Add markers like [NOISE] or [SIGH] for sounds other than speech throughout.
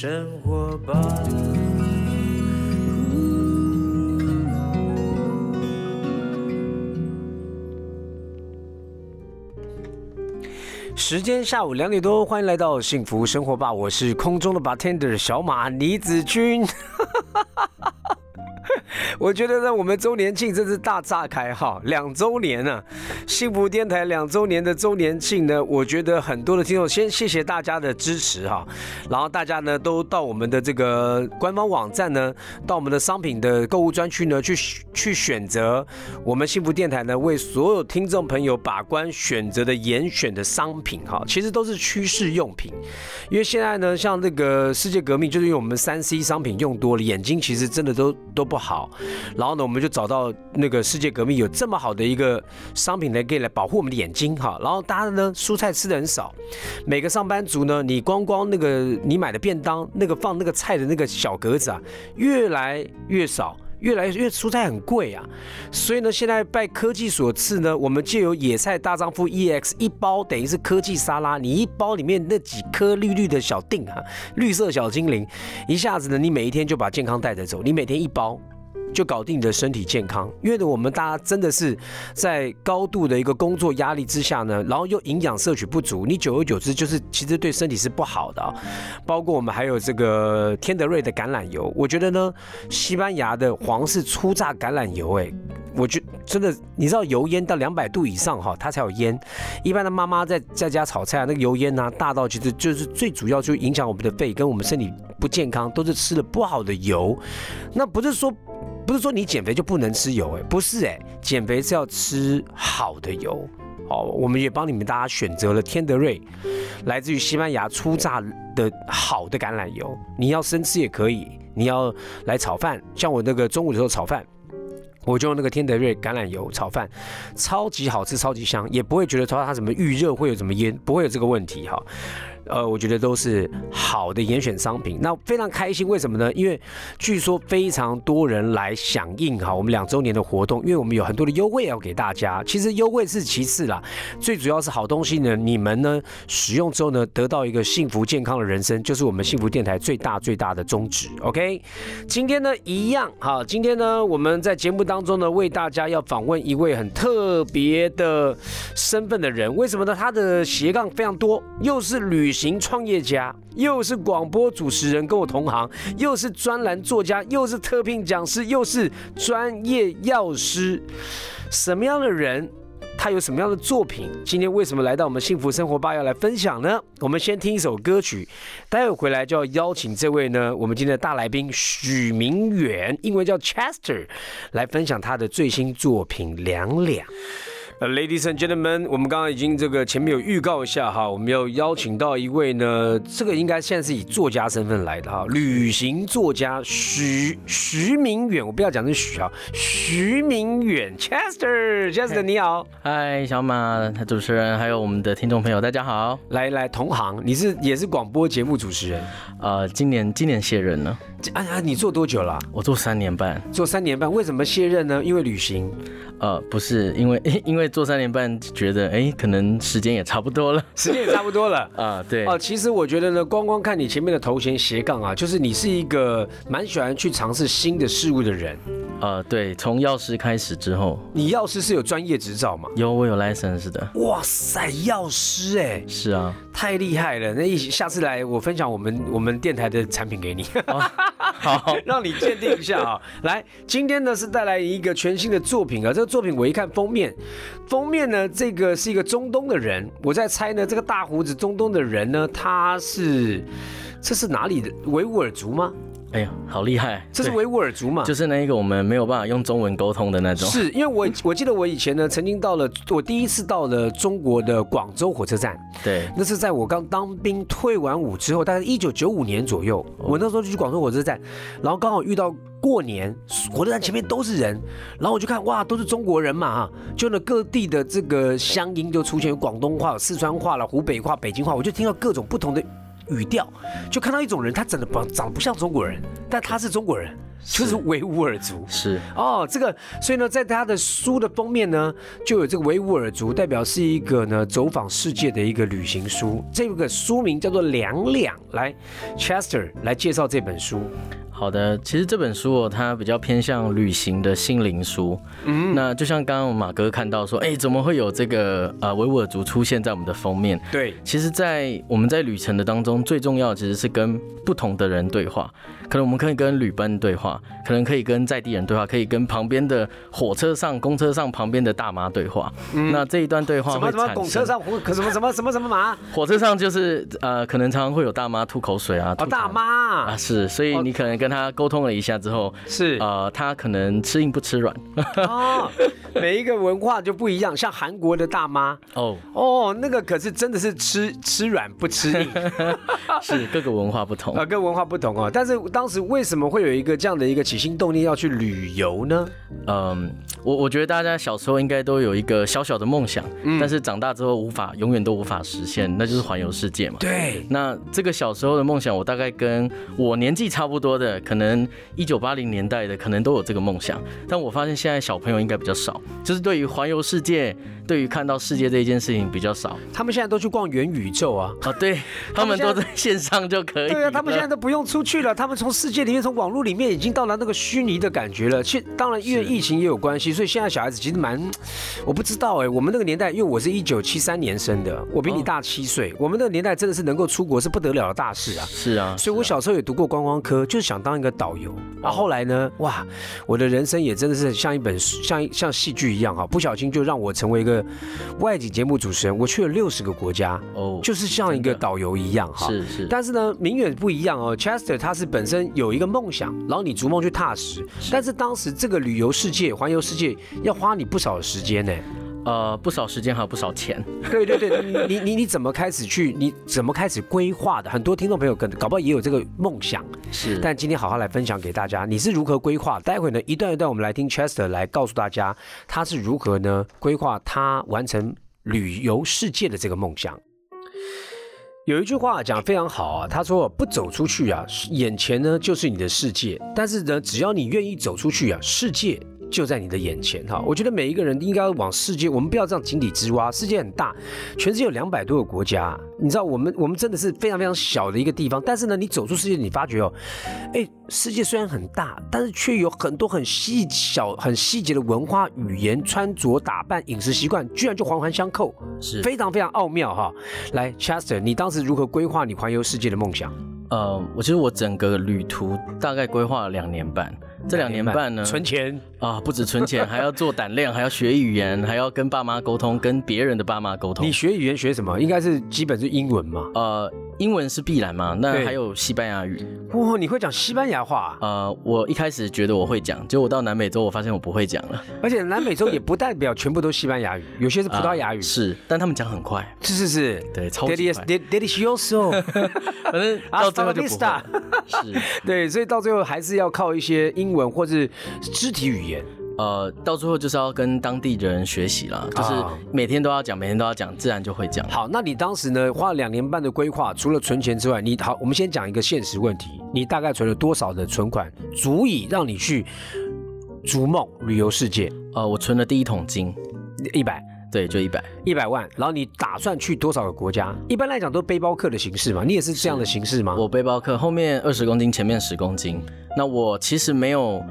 生活吧。时间下午两点多，欢迎来到幸福生活吧，我是空中的 bartender 小马倪子君。[LAUGHS] 我觉得呢，我们周年庆真是大炸开哈，两周年呢，幸福电台两周年的周年庆呢，我觉得很多的听众先谢谢大家的支持哈，然后大家呢都到我们的这个官方网站呢，到我们的商品的购物专区呢去去选择我们幸福电台呢为所有听众朋友把关选择的严选的商品哈，其实都是趋势用品，因为现在呢像这个世界革命就是因为我们三 C 商品用多了，眼睛其实真的都都不好。然后呢，我们就找到那个世界革命有这么好的一个商品来可以来保护我们的眼睛哈。然后大家呢，蔬菜吃的很少，每个上班族呢，你光光那个你买的便当那个放那个菜的那个小格子啊，越来越少，越来越蔬菜很贵啊。所以呢，现在拜科技所赐呢，我们借由野菜大丈夫 EX 一包，等于是科技沙拉，你一包里面那几颗绿绿的小锭啊，绿色小精灵，一下子呢，你每一天就把健康带着走，你每天一包。就搞定你的身体健康，因为呢，我们大家真的是在高度的一个工作压力之下呢，然后又营养摄取不足，你久而久之就是其实对身体是不好的。包括我们还有这个天德瑞的橄榄油，我觉得呢，西班牙的皇室初榨橄榄油，哎，我觉真的，你知道油烟到两百度以上哈，它才有烟。一般的妈妈在在家炒菜啊，那个油烟呢大到其实就是最主要就影响我们的肺跟我们身体不健康，都是吃了不好的油。那不是说。不是说你减肥就不能吃油哎，不是哎，减肥是要吃好的油。哦，我们也帮你们大家选择了天德瑞，来自于西班牙初榨的好的橄榄油。你要生吃也可以，你要来炒饭，像我那个中午的时候炒饭，我就用那个天德瑞橄榄油炒饭，超级好吃，超级香，也不会觉得说它什么预热会有什么烟，不会有这个问题哈。呃，我觉得都是好的严选商品，那非常开心。为什么呢？因为据说非常多人来响应哈，我们两周年的活动，因为我们有很多的优惠要给大家。其实优惠是其次啦，最主要是好东西呢，你们呢使用之后呢，得到一个幸福健康的人生，就是我们幸福电台最大最大的宗旨。OK，今天呢一样哈，今天呢我们在节目当中呢为大家要访问一位很特别的身份的人，为什么呢？他的斜杠非常多，又是旅。型创业家，又是广播主持人，跟我同行，又是专栏作家，又是特聘讲师，又是专业药师。什么样的人，他有什么样的作品？今天为什么来到我们幸福生活吧要来分享呢？我们先听一首歌曲，待会回来就要邀请这位呢，我们今天的大来宾许明远，英文叫 Chester，来分享他的最新作品《两两》。呃，Ladies and gentlemen，我们刚刚已经这个前面有预告一下哈，我们要邀请到一位呢，这个应该现在是以作家身份来的哈，旅行作家徐徐明远，我不要讲是徐啊，徐明远，Chester，Chester 你好，嗨，小马，主持人，还有我们的听众朋友，大家好，来来同行，你是也是广播节目主持人，呃，今年今年卸任了，啊啊，你做多久了？我做三年半，做三年半，为什么卸任呢？因为旅行。呃，不是，因为 [LAUGHS] 因为做三年半，觉得哎，可能时间也差不多了，时间也差不多了 [LAUGHS] 啊。对哦，其实我觉得呢，光光看你前面的头衔斜杠啊，就是你是一个蛮喜欢去尝试新的事物的人。呃，对，从药师开始之后，你药师是有专业执照吗？有，我有 license 的。哇塞，药师哎，是啊，太厉害了。那一下次来，我分享我们我们电台的产品给你，[LAUGHS] 好，让你鉴定一下啊。来，今天呢是带来一个全新的作品啊。这个作品我一看封面，封面呢这个是一个中东的人，我在猜呢这个大胡子中东的人呢他是这是哪里的维吾尔族吗？哎呀，好厉害！这是维吾尔族嘛？就是那一个我们没有办法用中文沟通的那种。是因为我我记得我以前呢，曾经到了我第一次到了中国的广州火车站。对，那是在我刚当兵退完伍之后，大概一九九五年左右。我那时候就去广州火车站，然后刚好遇到过年，火车站前面都是人，然后我就看哇，都是中国人嘛哈，就那各地的这个乡音就出现，有广东话、有四川话了、湖北话、北京话，我就听到各种不同的。语调，就看到一种人，他长得不长得不像中国人，但他是中国人。就是维吾尔族。是哦，这个，所以呢，在他的书的封面呢，就有这个维吾尔族，代表是一个呢走访世界的一个旅行书。这个书名叫做《两两》，来，Chester 来介绍这本书。好的，其实这本书哦，它比较偏向旅行的心灵书。嗯，那就像刚刚马哥看到说，哎，怎么会有这个呃维吾尔族出现在我们的封面？对，其实，在我们在旅程的当中，最重要的其实是跟不同的人对话。可能我们可以跟旅伴对话，可能可以跟在地人对话，可以跟旁边的火车上、公车上旁边的大妈对话。那这一段对话什么什么公车上火可什么什么什么什么马？火车上就是呃，可能常常会有大妈吐口水啊，哦，大妈啊，是，所以你可能跟他沟通了一下之后，是呃，他可能吃硬不吃软。哦，每一个文化就不一样，像韩国的大妈哦哦，那个可是真的是吃吃软不吃硬，是各个文化不同啊，各文化不同哦，但是。当时为什么会有一个这样的一个起心动念要去旅游呢？嗯，我我觉得大家小时候应该都有一个小小的梦想，但是长大之后无法永远都无法实现，那就是环游世界嘛。对。那这个小时候的梦想，我大概跟我年纪差不多的，可能一九八零年代的，可能都有这个梦想。但我发现现在小朋友应该比较少，就是对于环游世界，对于看到世界这一件事情比较少。他们现在都去逛元宇宙啊！啊，对他们都在线上就可以。对啊，他们现在都不用出去了，他们从。从世界里面，从网络里面已经到达那个虚拟的感觉了。其实当然，因为疫情也有关系，所以现在小孩子其实蛮……我不知道哎，我们那个年代，因为我是一九七三年生的，我比你大七岁。我们那个年代真的是能够出国是不得了的大事啊！是啊，所以我小时候也读过观光科，就是想当一个导游。然后后来呢，哇，我的人生也真的是像一本像像戏剧一样哈，不小心就让我成为一个外景节目主持人。我去了六十个国家哦，就是像一个导游一样哈。是是，但是呢，明远不一样哦，Chester 他是本身。有一个梦想，然后你逐梦去踏实，但是当时这个旅游世界、环游世界要花你不少的时间呢，呃，不少时间还有不少钱。[LAUGHS] 对对对，你你你怎么开始去？你怎么开始规划的？很多听众朋友可能搞不好也有这个梦想，是。但今天好好来分享给大家，你是如何规划？待会呢，一段一段我们来听 Chester 来告诉大家，他是如何呢规划他完成旅游世界的这个梦想。有一句话讲非常好啊，他说不走出去啊，眼前呢就是你的世界，但是呢，只要你愿意走出去啊，世界。就在你的眼前哈，我觉得每一个人应该往世界，我们不要这样井底之蛙。世界很大，全世界有两百多个国家，你知道我们我们真的是非常非常小的一个地方。但是呢，你走出世界，你发觉哦，哎，世界虽然很大，但是却有很多很细小、很细节的文化、语言、穿着打扮、饮食习惯，居然就环环相扣，是非常非常奥妙哈。来，Chester，你当时如何规划你环游世界的梦想？呃，我其实我整个旅途大概规划了两年半。这两年半呢，存钱啊，不止存钱，还要做胆量，[LAUGHS] 还要学语言，还要跟爸妈沟通，跟别人的爸妈沟通。你学语言学什么？应该是基本是英文嘛？呃，英文是必然嘛？那还有西班牙语。哇，你会讲西班牙话？呃，我一开始觉得我会讲，结果我到南美洲，我发现我不会讲了。而且南美洲也不代表全部都西班牙语，[LAUGHS] 有些是葡萄牙语。是，但他们讲很快。是是是，对，超级快。[LAUGHS] Delicioso，反正到最后就不会。是，对，所以到最后还是要靠一些英文或者。肢体语言，呃，到最后就是要跟当地人学习了，就是每天都要讲，每天都要讲，自然就会讲。好，那你当时呢，花了两年半的规划，除了存钱之外，你好，我们先讲一个现实问题，你大概存了多少的存款，足以让你去逐梦旅游世界？呃，我存了第一桶金，一百，对，就一百，一百万。然后你打算去多少个国家？一般来讲都背包客的形式嘛，你也是这样的形式吗？我背包客，后面二十公斤，前面十公斤。那我其实没有。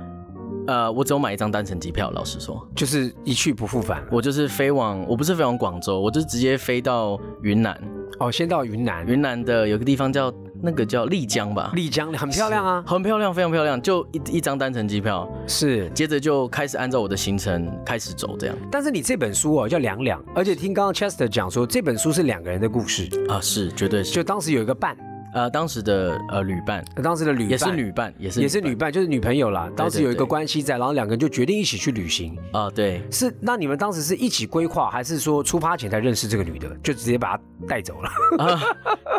呃，我只有买一张单程机票，老实说，就是一去不复返。我就是飞往，我不是飞往广州，我就直接飞到云南。哦，先到云南，云南的有个地方叫那个叫丽江吧？丽江很漂亮啊，很漂亮，非常漂亮。就一一张单程机票，是，接着就开始按照我的行程开始走，这样。但是你这本书哦叫两两，而且听刚刚 Chester 讲说，这本书是两个人的故事啊，是，绝对是。就当时有一个伴。呃，当时的呃旅伴，当时的旅伴也是旅伴，也是也是女伴，就是女朋友啦。当时有一个关系在，然后两个人就决定一起去旅行啊。对，是那你们当时是一起规划，还是说出发前才认识这个女的，就直接把她带走了？[LAUGHS] 啊，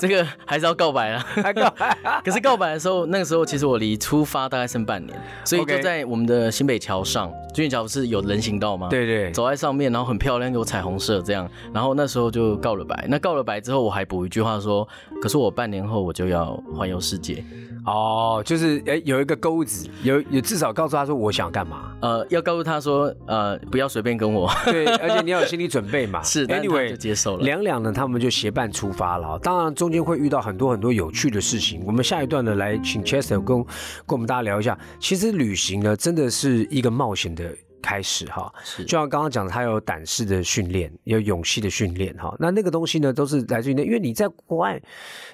这个还是要告白啊，还告白。可是告白的时候，那个时候其实我离出发大概剩半年，所以就在我们的新北桥上，军运桥不是有人行道吗？对对，走在上面，然后很漂亮，有彩虹色这样。然后那时候就告了白。那告了白之后，我还补一句话说，可是我半年后我就要环游世界。哦，就是哎，有一个钩子，有有至少告诉他说我想干嘛。呃，要告诉他说，呃，不要随便跟我。对，[LAUGHS] 而且你要有心理准备嘛。是，Anyway 就接受了。两两呢，他们就结伴出发了。当然中间会遇到很多很多有趣的事情。我们下一段呢，来请 Chester 跟跟我们大家聊一下。其实旅行呢，真的是一个冒险的。开始哈，是就像刚刚讲的，他有胆识的训练，有勇气的训练哈。那那个东西呢，都是来自于那，因为你在国外，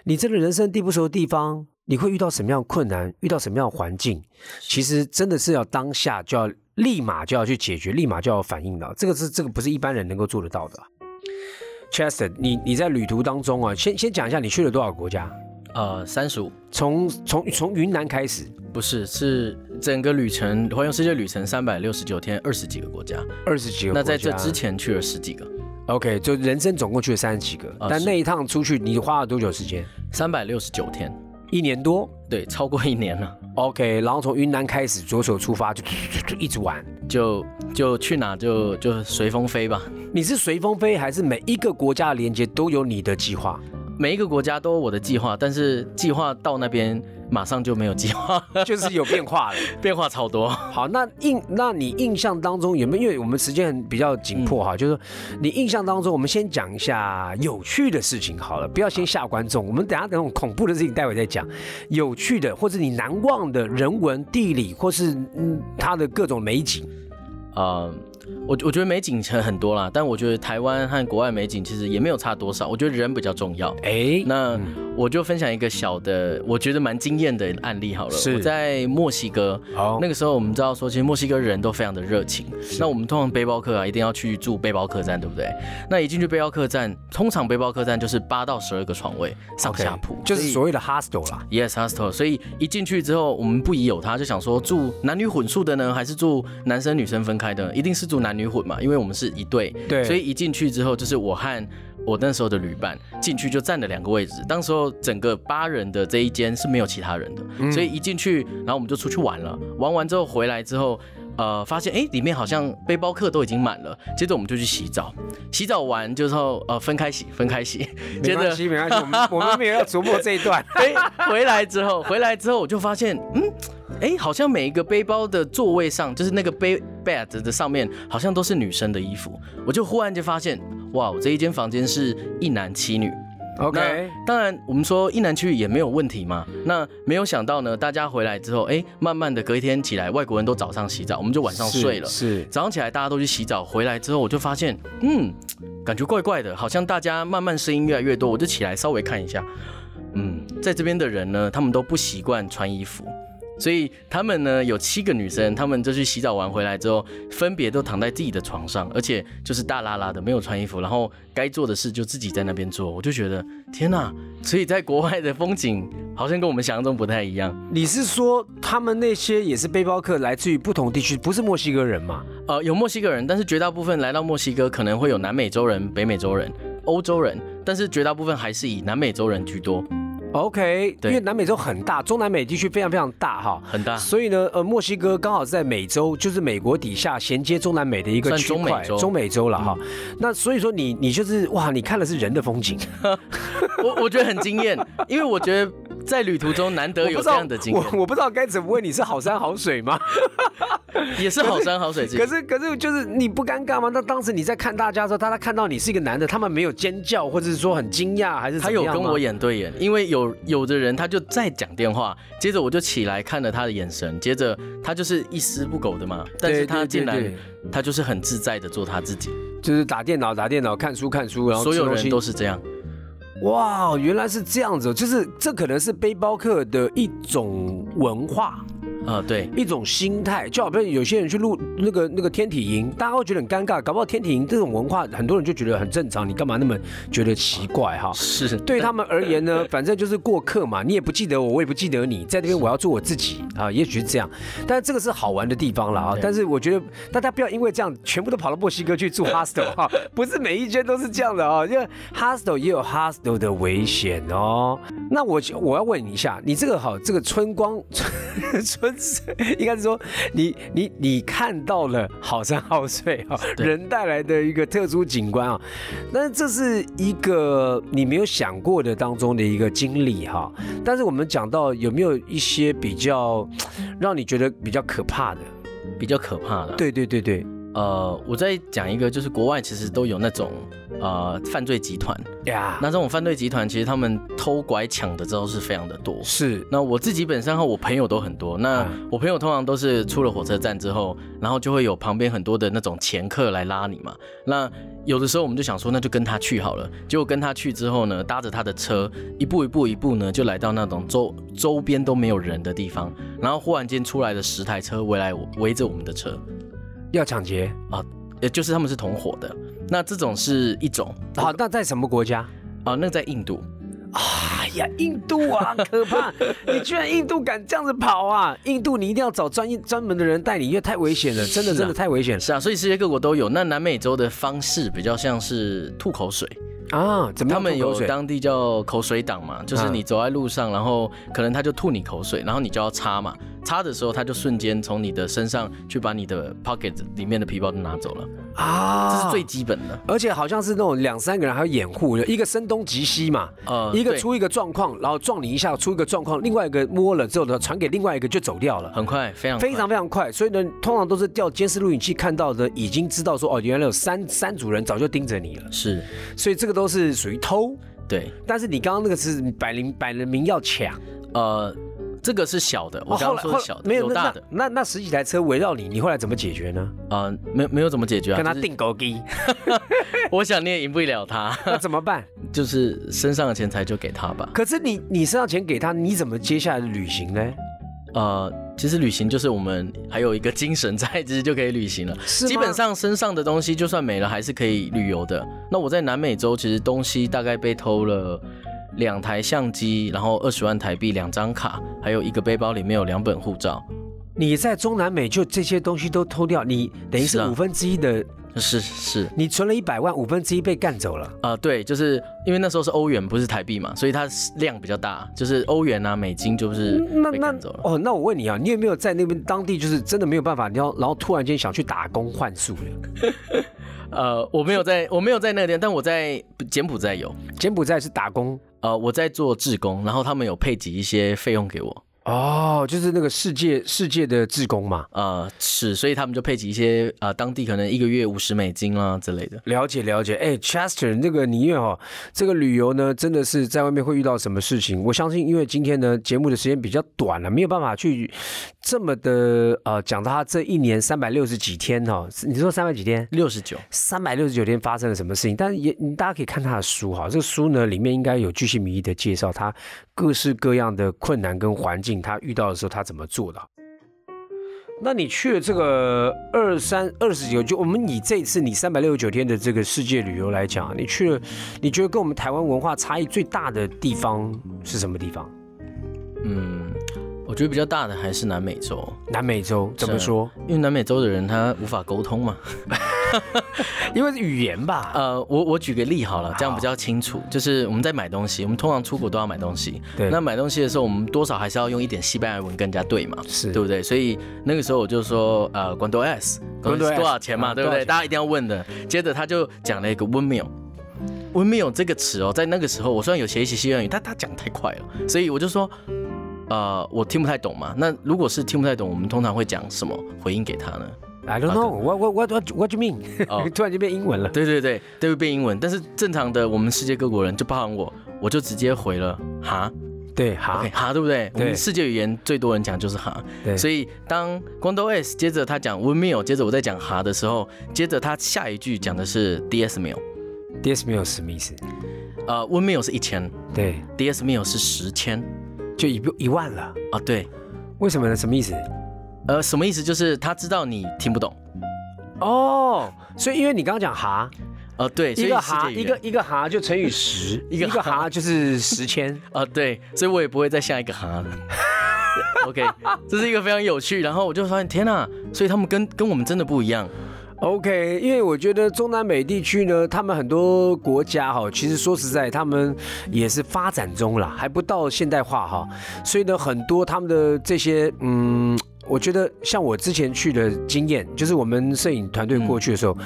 你真的人生地不熟的地方，你会遇到什么样的困难，遇到什么样的环境，其实真的是要当下就要立马就要去解决，立马就要反应的。这个是这个不是一般人能够做得到的。Chester，你你在旅途当中啊，先先讲一下你去了多少国家？呃，三十五，从从从云南开始，不是，是整个旅程环游世界旅程三百六十九天，二十几个国家，二十几个。那在这之前去了十几个，OK，就人生总共去了三十几个。但那一趟出去，你花了多久时间？三百六十九天，一年多，对，超过一年了。OK，然后从云南开始着手出发，就就一直玩，就就去哪就就随风飞吧。你是随风飞，还是每一个国家的连接都有你的计划？每一个国家都有我的计划，但是计划到那边马上就没有计划，[LAUGHS] 就是有变化了，[LAUGHS] 变化超多。好，那印那你印象当中有没有？因为我们时间比较紧迫哈，就是你印象当中，我们先讲一下有趣的事情好了，不要先吓观众。我们等下等种恐怖的事情待会再讲，有趣的或者你难忘的人文、地理或是嗯它的各种美景，啊。我我觉得美景其实很多啦，但我觉得台湾和国外美景其实也没有差多少。我觉得人比较重要。哎，那我就分享一个小的，我觉得蛮惊艳的案例好了。是。我在墨西哥，那个时候我们知道说，其实墨西哥人都非常的热情。那我们通常背包客啊，一定要去住背包客栈，对不对？那一进去背包客栈，通常背包客栈就是八到十二个床位，上下铺，就是所谓的 hostel 啦。Yes，hostel。所以一进去之后，我们不疑有他，就想说住男女混宿的呢，还是住男生女生分开的？一定是住男女混嘛，因为我们是一对，对，所以一进去之后，就是我和我那时候的旅伴进去就占了两个位置。当时候整个八人的这一间是没有其他人的，所以一进去，然后我们就出去玩了。玩完之后回来之后，呃，发现哎，里面好像背包客都已经满了。接着我们就去洗澡，洗澡完之后，呃，分开洗，分开洗。没关系，没关系，我们我们没有要琢磨这一段。[LAUGHS] 哎，回来之后，回来之后我就发现，嗯。哎，好像每一个背包的座位上，就是那个背 bed 的上面，好像都是女生的衣服。我就忽然就发现，哇，我这一间房间是一男七女。OK，当然我们说一男七女也没有问题嘛。那没有想到呢，大家回来之后，哎，慢慢的隔一天起来，外国人都早上洗澡，我们就晚上睡了。是，早上起来大家都去洗澡，回来之后我就发现，嗯，感觉怪怪的，好像大家慢慢声音越来越多，我就起来稍微看一下，嗯，在这边的人呢，他们都不习惯穿衣服。所以他们呢有七个女生，他们就去洗澡完回来之后，分别都躺在自己的床上，而且就是大拉拉的，没有穿衣服，然后该做的事就自己在那边做。我就觉得天哪！所以在国外的风景好像跟我们想象中不太一样。你是说他们那些也是背包客，来自于不同地区，不是墨西哥人吗？呃，有墨西哥人，但是绝大部分来到墨西哥可能会有南美洲人、北美洲人、欧洲人，但是绝大部分还是以南美洲人居多。OK，因为南美洲很大，中南美地区非常非常大哈，很大，所以呢，呃，墨西哥刚好在美洲，就是美国底下衔接中南美的一个区块，中美洲了哈。那所以说你你就是哇，你看的是人的风景，[LAUGHS] 我我觉得很惊艳，因为我觉得。在旅途中难得有这样的经验，我我不知道该怎么问你是好山好水吗？[LAUGHS] 也是好山好水。可是可是就是你不尴尬吗？那当时你在看大家的时候，大家看到你是一个男的，他们没有尖叫，或者是说很惊讶，还是他有跟我眼对眼？因为有有的人他就在讲电话，接着我就起来看了他的眼神，接着他就是一丝不苟的嘛，但是他竟然他就是很自在的做他自己，就是打电脑打电脑，看书看书，然后所有人都是这样。哇，原来是这样子，就是这可能是背包客的一种文化。啊，对，一种心态，就好比有些人去录那个那个天体营，大家会觉得很尴尬，搞不好天体营这种文化，很多人就觉得很正常，你干嘛那么觉得奇怪哈？是，对他们而言呢，[LAUGHS] 反正就是过客嘛，你也不记得我，我也不记得你，在那边我要做我自己啊，也许是这样，但这个是好玩的地方了啊，但是我觉得大家不要因为这样全部都跑到墨西哥去住 hostel 哈，不是每一间都是这样的啊，因为 hostel 也有 hostel 的危险哦。那我我要问你一下，你这个好，这个春光 [LAUGHS] [LAUGHS] 春。是应该是说你你你看到了好山好水哈，对人带来的一个特殊景观啊，但是这是一个你没有想过的当中的一个经历哈。但是我们讲到有没有一些比较让你觉得比较可怕的？比较可怕的。，对对对对呃，我再讲一个，就是国外其实都有那种呃犯罪集团，呀，那这种犯罪集团其实他们偷拐抢的招是非常的多。是。那我自己本身和我朋友都很多，那嗯我朋友通常都是出了火车站之后，然后就会有旁边很多的那种前客来拉你嘛。那有的时候我们就想说，那就跟他去好了。结果跟他去之后呢，搭着他的车，一步一步一步呢，就来到那种周周边都没有人的地方，然后忽然间出来了十台车围来围着我们的车，要抢劫啊。也就是他们是同伙的。那这种是一种好，那在什么国家？啊，那在印度。哎呀，印度啊，可怕！你居然印度敢这样子跑啊！印度你一定要找专业专门的人带你，因为太危险了，真的啊真的太危险了是啊，所以世界各国都有。那南美洲的方式比较像是吐口水，啊！怎么？他们有当地叫口水党嘛，就是你走在路上，然后可能他就吐你口水，然后你就要擦嘛，擦的时候他就瞬间从你的身上去把你的 pocket 里面的皮包都拿走了，啊，这是最基本的。而且好像是那种两三个人还要掩护，一个声东击西嘛，呃一个出一个状况，然后撞你一下，出一个状况，另外一个摸了之后呢，传给另外一个就走掉了。很快，非常非常非常快，所以呢，通常都是调监视录影器看到的，已经知道说哦，原来有三三组人早就盯着你了，是，所以这个都是属于偷。对，但是你刚刚那个是摆明摆了明要抢，呃，这个是小的，我刚刚说的小的，没有大的，那那那十几台车围绕你，你后来怎么解决呢？啊，没没有怎么解决啊，跟他就是定狗机，[LAUGHS] 我想你也赢不了他，[LAUGHS] 那怎么办？就是身上的钱财就给他吧。可是你你身上钱给他，你怎么接下来的旅行呢？呃，其实旅行就是我们还有一个精神在，其实就可以旅行了。是基本上身上的东西就算没了，还是可以旅游的。那我在南美洲，其实东西大概被偷了两台相机，然后二十万台币，两张卡，还有一个背包里面有两本护照。你在中南美就这些东西都偷掉，你等于是五分之一的，是是，你存了一百万，五分之一被干走了。呃，对，就是因为那时候是欧元，不是台币嘛，所以它量比较大，就是欧元啊、美金就是那那被赶走了。哦，那我问你啊，你有没有在那边当地就是真的没有办法，你要然后突然间想去打工换宿了？[LAUGHS] 呃，我没有在，我没有在那个地方，但我在柬埔寨有。柬埔寨是打工呃，我在做志工，然后他们有配给一些费用给我。哦，就是那个世界世界的志工嘛。呃，是，所以他们就配给一些呃当地可能一个月五十美金啦之类的。了解了解，哎，Chester，那个你因为哦，这个旅游呢，真的是在外面会遇到什么事情？我相信，因为今天呢节目的时间比较短了，没有办法去这么的呃讲到他这一年三百六十几天哦，你说三百几天？六十九，三百六十九天发生了什么事情？但是也大家可以看他的书哈，这个书呢里面应该有巨细靡遗的介绍他各式各样的困难跟环境，他遇到的时候他怎么做的。那你去了这个二三二十九，就我们以这次你三百六十九天的这个世界旅游来讲，你去了，你觉得跟我们台湾文化差异最大的地方是什么地方？嗯，我觉得比较大的还是南美洲，南美洲怎么是说？因为南美洲的人他无法沟通嘛。[LAUGHS] 因为是语言吧。呃，我我举个例好了，这样比较清楚。就是我们在买东西，我们通常出国都要买东西。对那买东西的时候，我们多少还是要用一点西班牙文跟人家对嘛，是对不对？所以那个时候我就说，呃，cuánto es，¿Cuánto es？多少钱嘛，对不对？大家一定要问的。接着他就讲了一个 one meal。温没有这个词哦，在那个时候，我虽然有学习西班牙语，但他讲得太快了，所以我就说，呃，我听不太懂嘛。那如果是听不太懂，我们通常会讲什么回应给他呢？I don't know what what what what what you mean？、哦 [LAUGHS] 突然就变英文了。对对对，都会变英文。但是正常的，我们世界各国人，就包含我，我就直接回了哈对，哈哈，对不对？我对们世界语言最多人讲就是哈，对所以当光头 S 接着他讲 one meal，接着我在讲哈的时候，接着他下一句讲的是 DS meal，，DS 没有什么意思？呃，one meal 是一千对，，DS meal 是十千就一一万了。啊，对，为什么呢？什么意思？呃，什么意思？就是他知道你听不懂，哦，所以因为你刚刚讲哈，呃，对，一个哈一个一个哈就乘以十，[LAUGHS] 一个一个哈就是十千。啊，[LAUGHS] 对，所以我也不会再下一个哈了。[LAUGHS] OK，这是一个非常有趣，然后我就发现，天哪，所以他们跟跟我们真的不一样。OK，因为我觉得中南美地区呢，他们很多国家哈，其实说实在，他们也是发展中啦，还不到现代化哈，所以呢，很多他们的这些嗯我觉得像我之前去的经验，就是我们摄影团队过去的时候，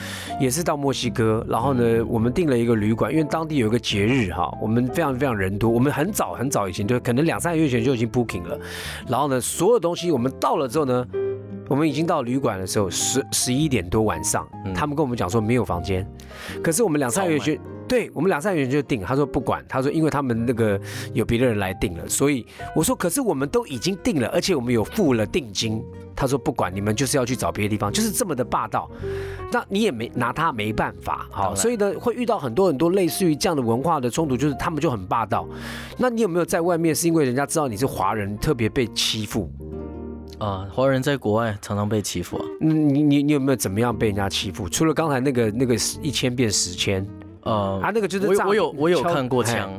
也是到墨西哥，然后呢，我们订了一个旅馆，因为当地有一个节日哈，我们非常非常人多，我们很早很早以前就可能两三个月前就已经 booking 了，然后呢，所有东西我们到了之后呢。我们已经到旅馆的时候，十十一点多晚上，他们跟我们讲说没有房间，可是我们两三个月就，对我们两三个月就订，他说不管，他说因为他们那个有别的人来订了，所以我说可是我们都已经订了，而且我们有付了定金，他说不管你们就是要去找别的地方，就是这么的霸道，那你也没拿他没办法，好，所以呢会遇到很多很多类似于这样的文化的冲突，就是他们就很霸道，那你有没有在外面是因为人家知道你是华人特别被欺负？啊，华人在国外常常被欺负啊。嗯，你你你有没有怎么样被人家欺负？除了刚才那个那个一千变十千，呃，啊，那个就是我我有我有看过枪，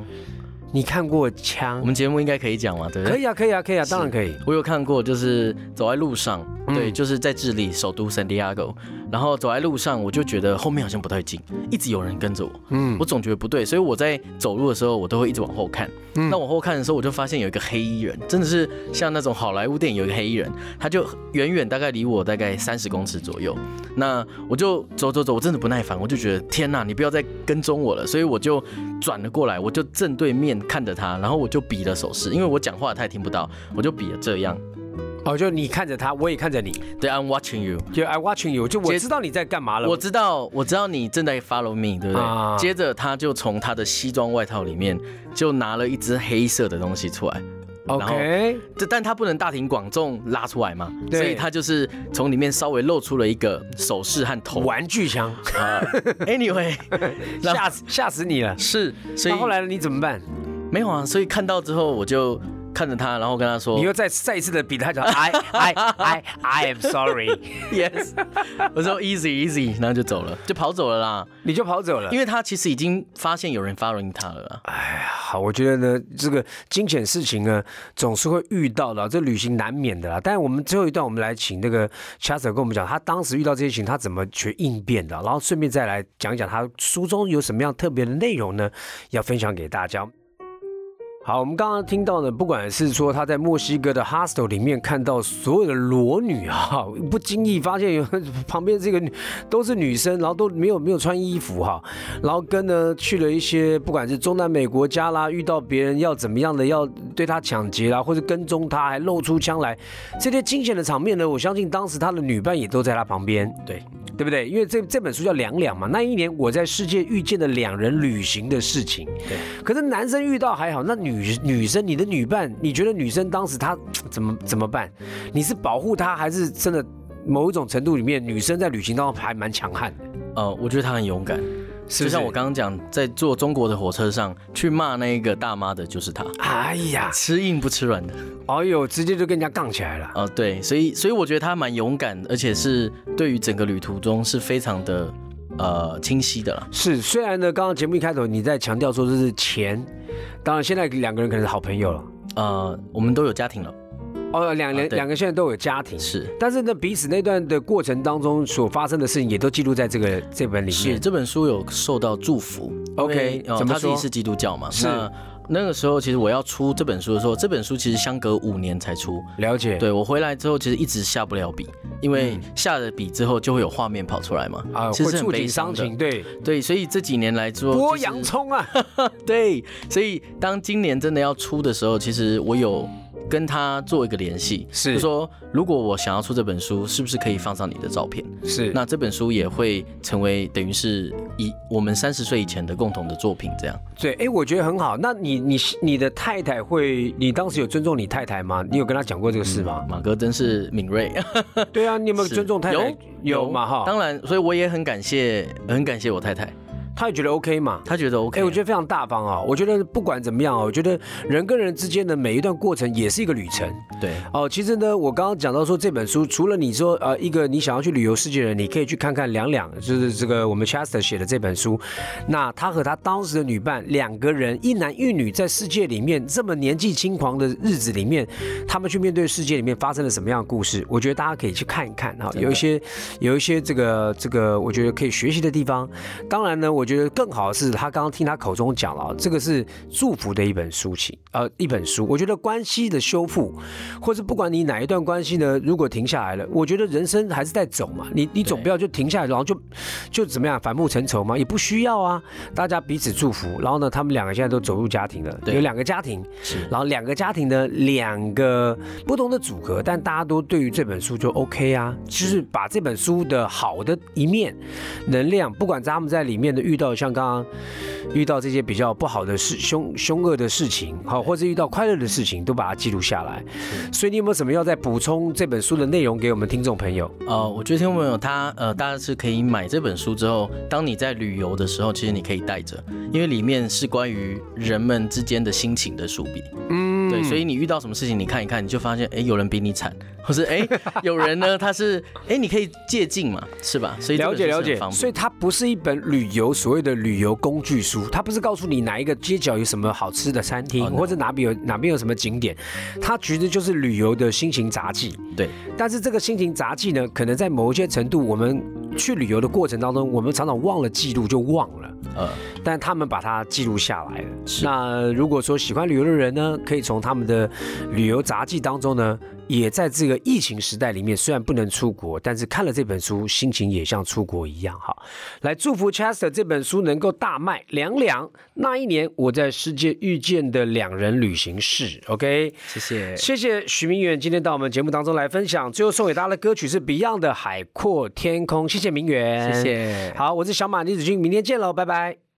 你看过枪？我们节目应该可以讲嘛，对可以啊，可以啊，可以啊，当然可以。我有看过，就是走在路上，对，就是在智利首都圣地亚哥。然后走在路上，我就觉得后面好像不太近，一直有人跟着我。嗯，我总觉得不对，所以我在走路的时候，我都会一直往后看。那往后看的时候，我就发现有一个黑衣人，真的是像那种好莱坞电影有一个黑衣人，他就远远大概离我大概三十公尺左右。那我就走走走，我真的不耐烦，我就觉得天哪，你不要再跟踪我了。所以我就转了过来，我就正对面看着他，然后我就比了手势，因为我讲话他也听不到，我就比了这样。哦，就你看着他，我也看着你。对，I'm watching you。就 I'm watching you。就我知道你在干嘛了。我知道，我知道你正在 follow me，对不对？接着他就从他的西装外套里面就拿了一只黑色的东西出来。OK。这但他不能大庭广众拉出来嘛？所以他就是从里面稍微露出了一个首饰和头。玩具枪。Anyway，[LAUGHS] 吓死吓死你了。是。所以后来你怎么办？没有啊。所以看到之后我就。看着他，然后跟他说：“你又再再一次的比他讲，[LAUGHS] I I I I am sorry, [LAUGHS] yes。[LAUGHS] ”我说：“Easy, easy。”然后就走了，就跑走了啦。你就跑走了，因为他其实已经发现有人 following 他了。哎呀，好，我觉得呢，这个惊险事情呢，总是会遇到的，这旅行难免的啦。但是我们最后一段，我们来请那个 Chaser 跟我们讲，他当时遇到这些情，他怎么去应变的，然后顺便再来讲一讲他书中有什么样特别的内容呢？要分享给大家。好，我们刚刚听到呢，不管是说他在墨西哥的 hostel 里面看到所有的裸女哈，[LAUGHS] 不经意发现有旁边这个都是女生，然后都没有没有穿衣服哈，然后跟呢去了一些不管是中南美国家啦，遇到别人要怎么样的要对他抢劫啦，或者跟踪他，还露出枪来，这些惊险的场面呢，我相信当时他的女伴也都在他旁边，对。对不对？因为这这本书叫《两两》嘛，那一年我在世界遇见了两人旅行的事情。对。可是男生遇到还好，那女女生，你的女伴，你觉得女生当时她怎么怎么办？你是保护她，还是真的某一种程度里面，女生在旅行当中还蛮强悍的？呃，我觉得她很勇敢。就像我刚刚讲，在坐中国的火车上去骂那个大妈的，就是他。哎呀，吃硬不吃软的。哎呦，直接就跟人家杠起来了。哦，对，所以所以我觉得他蛮勇敢，而且是对于整个旅途中是非常的呃清晰的了。是，虽然呢，刚刚节目一开头你在强调说这是钱，当然现在两个人可能是好朋友了。呃，我们都有家庭了。哦，两人两个现在都有家庭，是，但是呢，彼此那段的过程当中所发生的事情，也都记录在这个这本里面。是，这本书有受到祝福。OK，怎么他自己是基督教嘛？是。那个时候，其实我要出这本书的时候，这本书其实相隔五年才出。了解。对我回来之后，其实一直下不了笔，因为下了笔之后就会有画面跑出来嘛。啊，其实触景伤情。对对，所以这几年来做剥洋葱啊。[LAUGHS] 对，所以当今年真的要出的时候，其实我有。跟他做一个联系，是说如果我想要出这本书，是不是可以放上你的照片？是，那这本书也会成为等于是以我们三十岁以前的共同的作品，这样。对，哎，我觉得很好。那你你你的太太会，你当时有尊重你太太吗？你有跟她讲过这个事吗？马哥真是敏锐。对啊，你有没有 [LAUGHS] 尊重太太？有有嘛哈？当然，所以我也很感谢，很感谢我太太。他也觉得 OK 嘛？他觉得 OK。哎，我觉得非常大方啊！我觉得不管怎么样啊，我觉得人跟人之间的每一段过程也是一个旅程。对哦，其实呢，我刚刚讲到说这本书，除了你说呃一个你想要去旅游世界的人，你可以去看看两两，就是这个我们 Chester 写的这本书。那他和他当时的女伴两个人一男一女在世界里面这么年纪轻狂的日子里面，他们去面对世界里面发生了什么样的故事？我觉得大家可以去看一看啊，有一些有一些这个这个我觉得可以学习的地方。当然呢，我。觉得更好的是，他刚刚听他口中讲了，这个是祝福的一本书情，呃，一本书。我觉得关系的修复，或是不管你哪一段关系呢，如果停下来了，我觉得人生还是在走嘛。你你总不要就停下来，然后就就怎么样反目成仇嘛？也不需要啊。大家彼此祝福，然后呢，他们两个现在都走入家庭了，有两个家庭，然后两个家庭的两个不同的组合，但大家都对于这本书就 OK 啊，就是把这本书的好的一面、能量，不管他们在里面的遇到，像刚刚遇到这些比较不好的事、凶凶恶的事情，好，或者遇到快乐的事情，都把它记录下来。所以你有没有什么要再补充这本书的内容给我们听众朋友？呃，我觉得听众朋友他呃，大家是可以买这本书之后，当你在旅游的时候，其实你可以带着，因为里面是关于人们之间的心情的书笔。嗯，对，所以你遇到什么事情，你看一看，你就发现，哎，有人比你惨，[LAUGHS] 或是哎，[LAUGHS] 有人呢，他是，哎，你可以借鉴嘛，是吧？所以了解了解，所以它不是一本旅游所谓的旅游工具书，它不是告诉你哪一个街角有什么好吃的餐厅，或者哪边有哪边有什么景点，它其实就是旅游的心情杂技。对，但是这个心情杂技呢，可能在某一些程度，我们去旅游的过程当中，我们常常忘了记录，就忘了。呃，但他们把它记录下来了。那如果说喜欢旅游的人呢，可以从他们的旅游杂记当中呢。也在这个疫情时代里面，虽然不能出国，但是看了这本书，心情也像出国一样哈。来祝福 Chester 这本书能够大卖两两。那一年我在世界遇见的两人旅行室，OK，谢谢谢谢许明远今天到我们节目当中来分享。最后送给大家的歌曲是 Beyond 的《海阔天空》，谢谢明远，谢谢。好，我是小马李子君，明天见喽，拜拜。